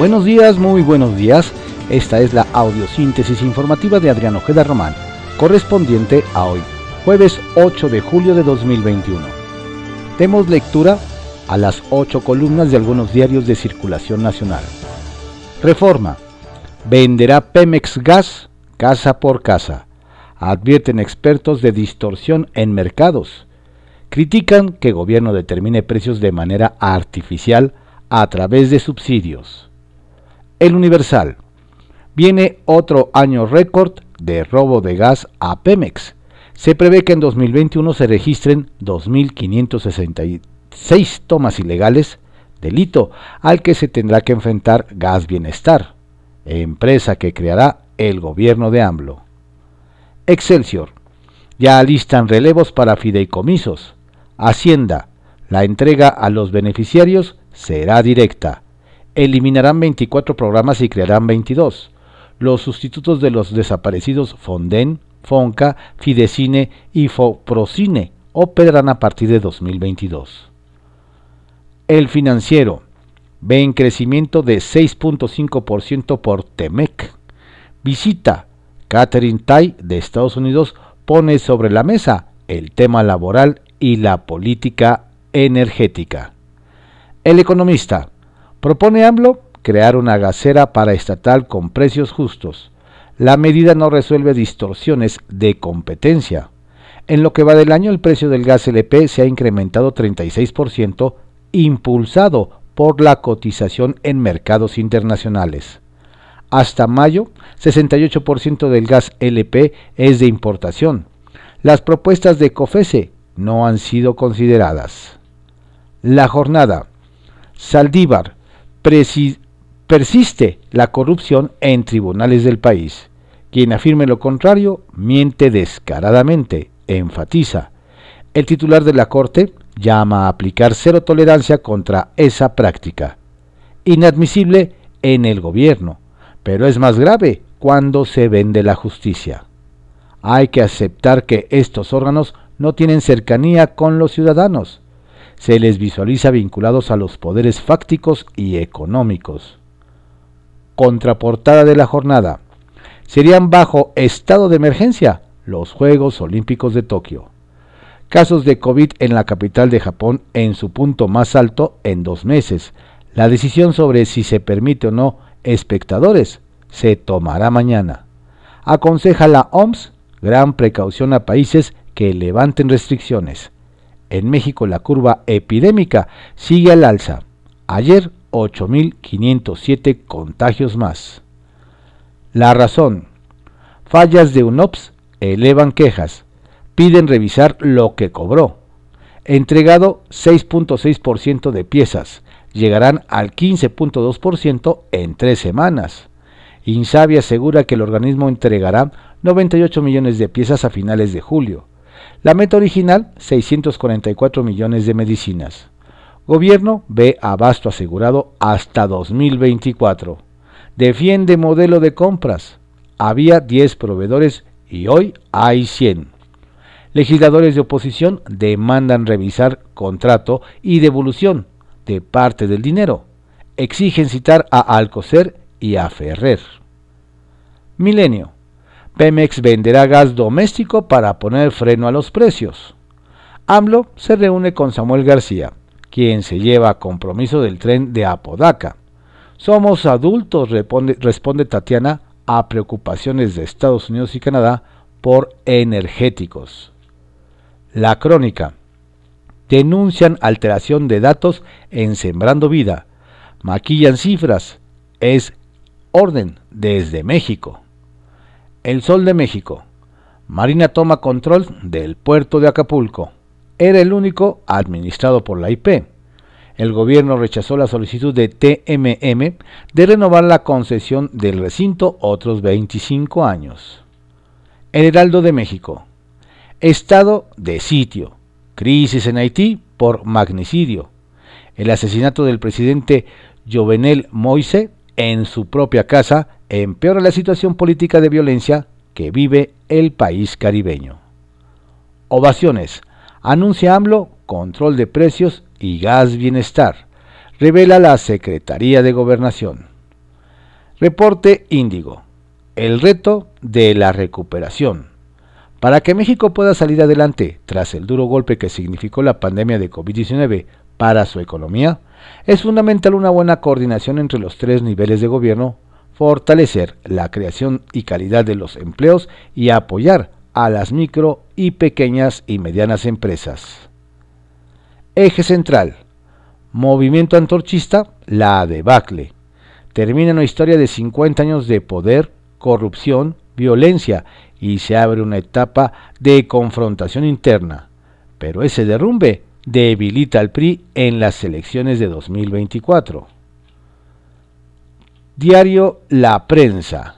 Buenos días, muy buenos días. Esta es la audiosíntesis informativa de Adrián Ojeda Román, correspondiente a hoy, jueves 8 de julio de 2021. Demos lectura a las ocho columnas de algunos diarios de circulación nacional. Reforma. Venderá Pemex Gas casa por casa. Advierten expertos de distorsión en mercados. Critican que gobierno determine precios de manera artificial a través de subsidios. El Universal. Viene otro año récord de robo de gas a Pemex. Se prevé que en 2021 se registren 2.566 tomas ilegales, delito al que se tendrá que enfrentar Gas Bienestar, empresa que creará el gobierno de AMLO. Excelsior. Ya alistan relevos para fideicomisos. Hacienda. La entrega a los beneficiarios será directa eliminarán 24 programas y crearán 22. Los sustitutos de los desaparecidos Fonden, Fonca, Fidecine y Foprocine operarán a partir de 2022. El financiero ve en crecimiento de 6.5% por Temec. Visita. Catherine Tai de Estados Unidos pone sobre la mesa el tema laboral y la política energética. El economista Propone AMLO crear una gasera para estatal con precios justos. La medida no resuelve distorsiones de competencia. En lo que va del año el precio del gas LP se ha incrementado 36%, impulsado por la cotización en mercados internacionales. Hasta mayo, 68% del gas LP es de importación. Las propuestas de COFESE no han sido consideradas. La jornada. Saldívar, persiste la corrupción en tribunales del país. Quien afirme lo contrario miente descaradamente, enfatiza. El titular de la Corte llama a aplicar cero tolerancia contra esa práctica. Inadmisible en el gobierno, pero es más grave cuando se vende la justicia. Hay que aceptar que estos órganos no tienen cercanía con los ciudadanos se les visualiza vinculados a los poderes fácticos y económicos. Contraportada de la jornada. Serían bajo estado de emergencia los Juegos Olímpicos de Tokio. Casos de COVID en la capital de Japón en su punto más alto en dos meses. La decisión sobre si se permite o no espectadores se tomará mañana. Aconseja la OMS gran precaución a países que levanten restricciones. En México la curva epidémica sigue al alza. Ayer 8.507 contagios más. La razón. Fallas de UNOPS elevan quejas. Piden revisar lo que cobró. Entregado 6.6% de piezas. Llegarán al 15.2% en tres semanas. Insabi asegura que el organismo entregará 98 millones de piezas a finales de julio. La meta original, 644 millones de medicinas. Gobierno ve abasto asegurado hasta 2024. Defiende modelo de compras. Había 10 proveedores y hoy hay 100. Legisladores de oposición demandan revisar contrato y devolución de parte del dinero. Exigen citar a Alcocer y a Ferrer. Milenio. Pemex venderá gas doméstico para poner freno a los precios. AMLO se reúne con Samuel García, quien se lleva compromiso del tren de Apodaca. Somos adultos, responde, responde Tatiana a preocupaciones de Estados Unidos y Canadá por energéticos. La crónica. Denuncian alteración de datos en Sembrando Vida. Maquillan cifras. Es orden desde México. El Sol de México. Marina toma control del puerto de Acapulco. Era el único administrado por la IP. El gobierno rechazó la solicitud de TMM de renovar la concesión del recinto otros 25 años. El Heraldo de México. Estado de sitio. Crisis en Haití por magnicidio. El asesinato del presidente Jovenel Moise en su propia casa empeora la situación política de violencia que vive el país caribeño. Ovaciones. Anuncia AMLO control de precios y gas bienestar. Revela la Secretaría de Gobernación. Reporte Índigo. El reto de la recuperación. Para que México pueda salir adelante tras el duro golpe que significó la pandemia de COVID-19 para su economía, es fundamental una buena coordinación entre los tres niveles de gobierno, fortalecer la creación y calidad de los empleos y apoyar a las micro y pequeñas y medianas empresas. Eje central. Movimiento antorchista, la debacle. Termina una historia de 50 años de poder, corrupción, violencia y se abre una etapa de confrontación interna. Pero ese derrumbe debilita al PRI en las elecciones de 2024. Diario La Prensa.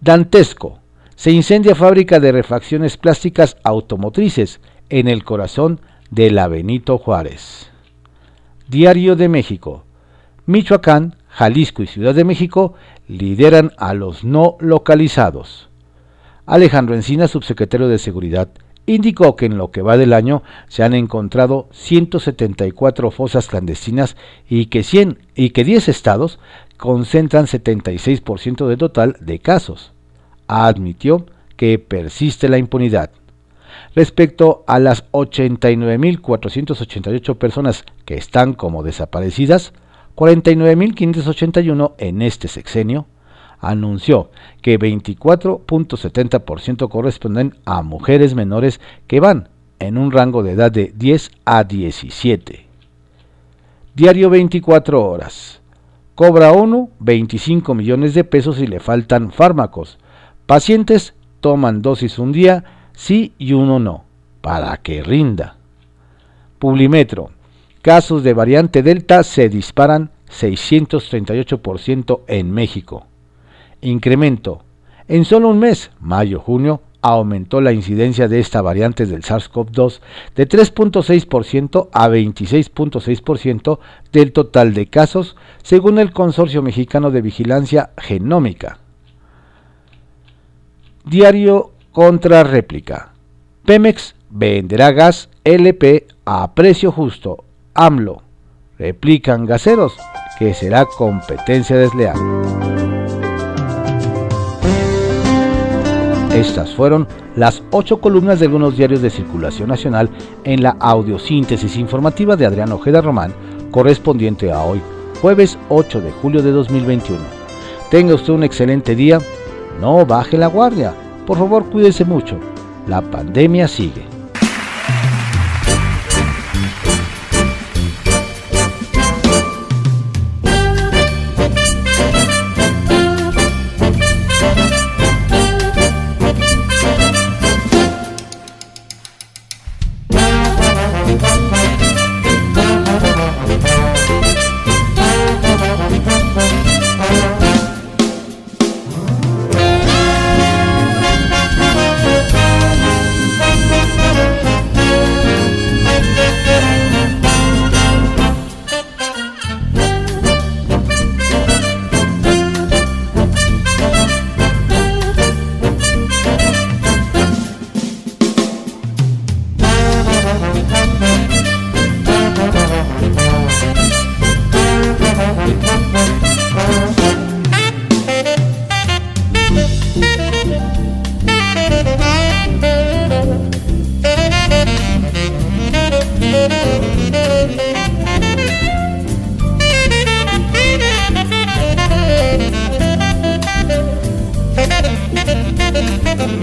Dantesco. Se incendia fábrica de refacciones plásticas automotrices en el corazón de la Benito Juárez. Diario de México. Michoacán, Jalisco y Ciudad de México lideran a los no localizados. Alejandro Encina, subsecretario de Seguridad, indicó que en lo que va del año se han encontrado 174 fosas clandestinas y que, 100, y que 10 estados concentran 76% del total de casos. Admitió que persiste la impunidad. Respecto a las 89.488 personas que están como desaparecidas, 49.581 en este sexenio, anunció que 24.70% corresponden a mujeres menores que van en un rango de edad de 10 a 17. Diario 24 horas. Cobra ONU 25 millones de pesos y le faltan fármacos. Pacientes toman dosis un día, sí y uno no, para que rinda. Publimetro. Casos de variante Delta se disparan 638% en México. Incremento. En solo un mes, mayo-junio, aumentó la incidencia de esta variante del SARS-CoV-2 de 3.6% a 26.6% del total de casos, según el Consorcio Mexicano de Vigilancia Genómica. Diario contra réplica. Pemex venderá gas LP a precio justo. AMLO. Replican gaseros que será competencia desleal. Estas fueron las ocho columnas de algunos diarios de circulación nacional en la audiosíntesis informativa de Adrián Ojeda Román, correspondiente a hoy, jueves 8 de julio de 2021. Tenga usted un excelente día, no baje la guardia, por favor cuídese mucho, la pandemia sigue.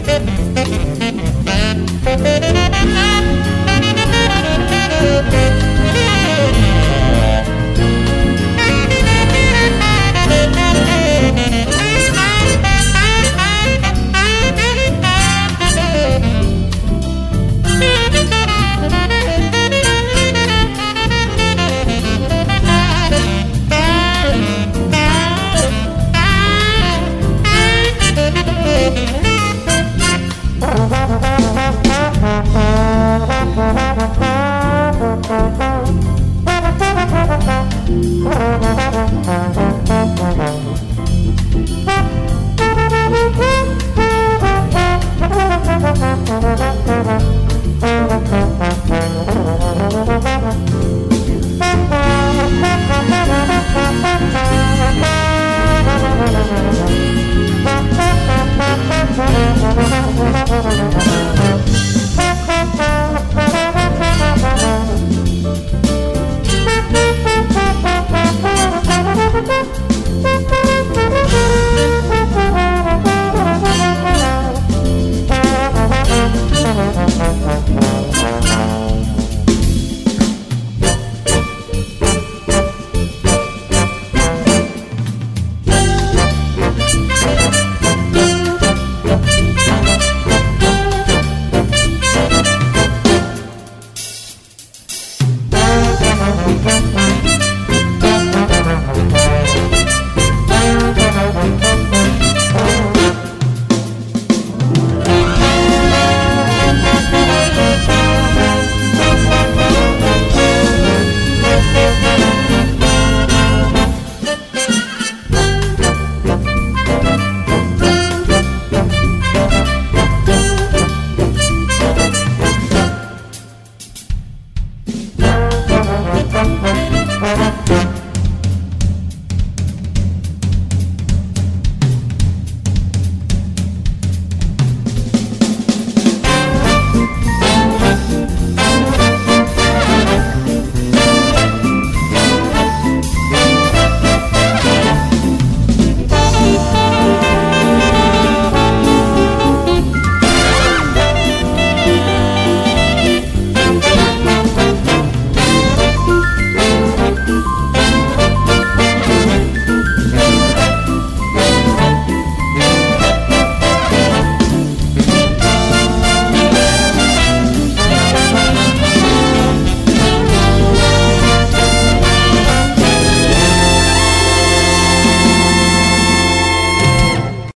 Música Thank